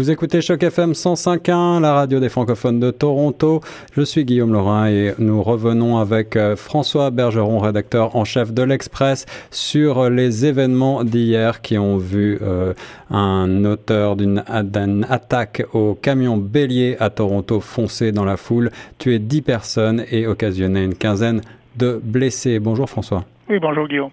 Vous écoutez Choc FM 105.1, la radio des francophones de Toronto. Je suis Guillaume Laurin et nous revenons avec euh, François Bergeron, rédacteur en chef de l'Express, sur les événements d'hier qui ont vu euh, un auteur d'une attaque au camion bélier à Toronto foncer dans la foule, tuer 10 personnes et occasionner une quinzaine de blessés. Bonjour François. Oui, bonjour Guillaume.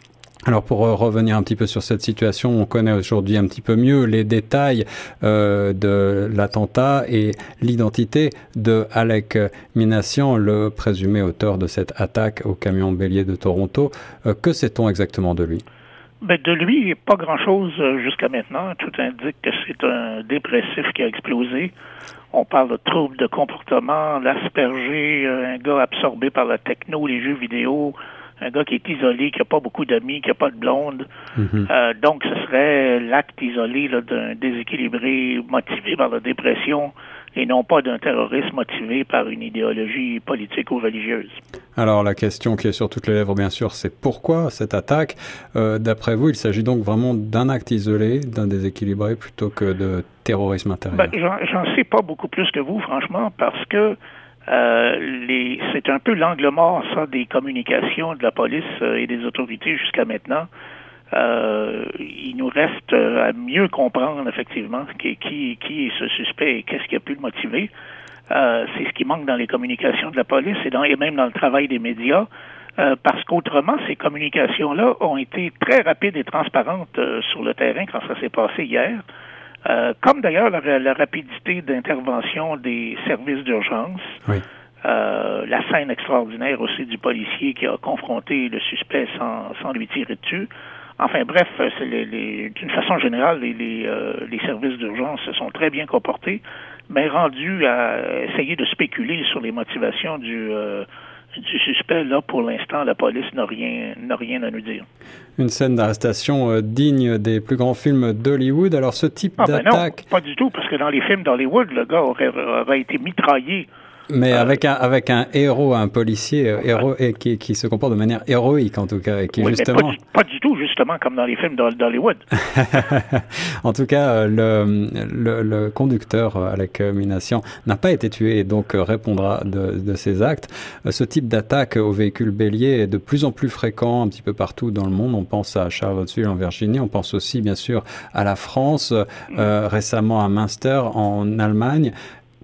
Alors pour euh, revenir un petit peu sur cette situation, on connaît aujourd'hui un petit peu mieux les détails euh, de l'attentat et l'identité de Alec Minassian, le présumé auteur de cette attaque au camion bélier de Toronto. Euh, que sait-on exactement de lui? Ben, de lui, pas grand-chose jusqu'à maintenant. Tout indique que c'est un dépressif qui a explosé. On parle de troubles de comportement, l'asperger, un gars absorbé par la techno, les jeux vidéo, un gars qui est isolé, qui n'a pas beaucoup d'amis, qui n'a pas de blonde. Mhm. euh, donc, ce serait l'acte isolé d'un déséquilibré motivé par la dépression et non pas d'un terroriste motivé par une idéologie politique ou religieuse. Alors la question qui est sur toutes les lèvres, bien sûr, c'est pourquoi cette attaque? Euh, D'après vous, il s'agit donc vraiment d'un acte isolé, d'un déséquilibré, plutôt que de terrorisme intérieur? Ben, J'en sais pas beaucoup plus que vous, franchement, parce que euh, c'est un peu l'angle mort, ça, des communications de la police euh, et des autorités jusqu'à maintenant. Euh, il nous reste à mieux comprendre effectivement qui, qui, qui est ce suspect et qu'est-ce qui a pu le motiver. c'est ce qui manque dans les communications de la police et, dans, et même dans le travail des médias. parce qu'autrement, ces communications-là ont été très rapides et transparentes sur le terrain quand ça s'est passé hier. Euh, comme d'ailleurs la, rapidité d'intervention des services d'urgence. Euh, la scène extraordinaire aussi du policier qui a confronté le suspect sans, sans lui tirer dessus. Enfin bref, d'une façon générale, les, euh, les services d'urgence se sont très bien comportés, mais rendus à essayer de spéculer sur les motivations du, du suspect, là, pour l'instant, la police n'a rien, n'a rien à nous dire. Une scène d'arrestation euh, digne des plus grands films d'Hollywood. Alors, ce type ah, ben d'attaque... pas du tout, parce que dans les films d'Hollywood, le gars aurait, aurait été mitraillé mais euh, avec un avec un héros, un policier euh, héros et qui, qui se comporte de manière héroïque en tout cas, et qui justement pas du, tout justement comme dans les films d'Hollywood. en tout cas, euh, le, le, le conducteur Alec Minassian n'a pas été tué et donc répondra de, de ses actes. Ce type d'attaque au véhicule bélier est de plus en plus fréquent un petit peu partout dans le monde. On pense à Charlottesville en Virginie, on pense aussi bien sûr à la France, euh, récemment à Münster en Allemagne.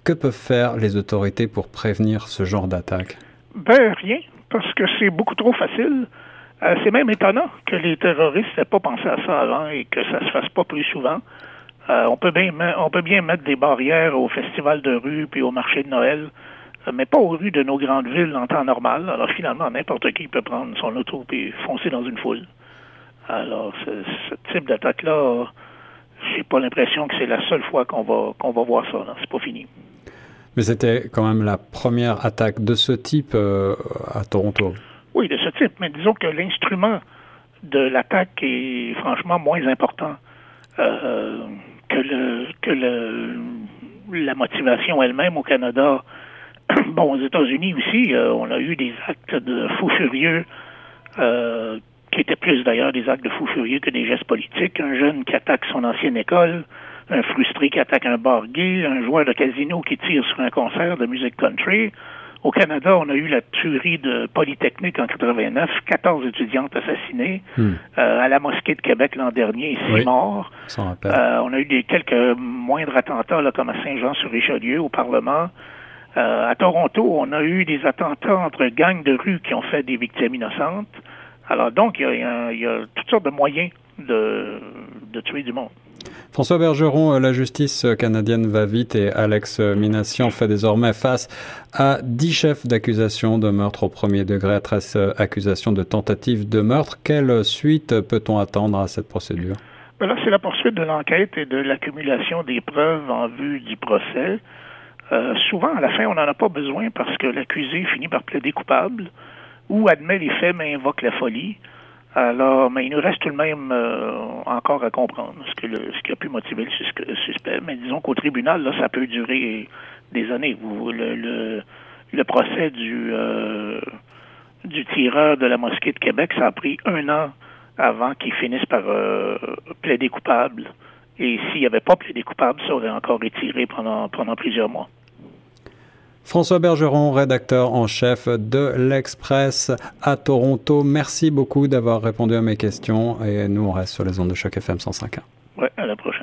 Que peuvent faire les autorités pour prévenir ce genre d'attaque? Ben, rien, parce que c'est beaucoup trop facile. Euh, c'est même étonnant que les terroristes n'aient pas pensé à ça avant et que ça se fasse pas plus souvent. Euh, on, peut bien, on peut bien mettre des barrières au festival de rue puis au marché de Noël, euh, mais pas aux rues de nos grandes villes en temps normal. Alors finalement, n'importe qui peut prendre son auto et foncer dans une foule. Alors, ce, type d'attaque-là, j'ai pas l'impression que c'est la seule fois qu'on va qu'on va voir ça. C'est pas fini. Mais c'était quand même la première attaque de ce type euh, à Toronto. Oui, de ce type, mais disons que l'instrument de l'attaque est franchement moins important euh, que, le, que le, la motivation elle-même au Canada. bon, aux États-Unis aussi, euh, on a eu des actes de fous furieux qui étaient plus d'ailleurs des actes de fous furieux que des gestes politiques. Un jeune qui attaque son ancienne école, un frustré qui attaque un bar gay, un joueur de casino qui tire sur un concert de musique country. Au Canada, on a eu la tuerie de Polytechnique en 89, 14 étudiantes assassinées. Hmm. Euh, à la mosquée de Québec l'an dernier, six morts. Euh, on a eu des quelques moindres attentats, là, comme à Saint-Jean-sur-Richelieu, au Parlement. Euh, à Toronto, on a eu des attentats entre gangs de rue qui ont fait des victimes innocentes. Alors donc, il y, y a, toutes sortes de moyens de, de tuer du monde. François Bergeron, euh, la justice canadienne va vite et Alex Minassian fait désormais face à 10 chefs d'accusation de meurtre au premier degré à 13 euh, accusations de tentative de meurtre. Quelle suite peut-on attendre à cette procédure? Ben là, c'est la poursuite de l'enquête et de l'accumulation des preuves en vue du procès. Euh, souvent, à la fin, on n'en a pas besoin parce que l'accusé finit par plaider coupable ou admet les faits mais invoque la folie. Alors, mais il nous reste tout de même euh, encore à comprendre ce, que le, ce qui a pu motiver le suspect. Mais disons qu'au tribunal, là, ça peut durer des années. Vous, le, le, le procès du, euh, du tireur de la mosquée de Québec, ça a pris un an avant qu'il finisse par euh, plaider coupable Et s'il n'y avait pas plaidé coupable, ça aurait encore étiré pendant, pendant plusieurs mois. François Bergeron, rédacteur en chef de l'Express à Toronto. Merci beaucoup d'avoir répondu à mes questions et nous on reste sur les ondes de choc FM 105.1. Ouais, à la prochaine.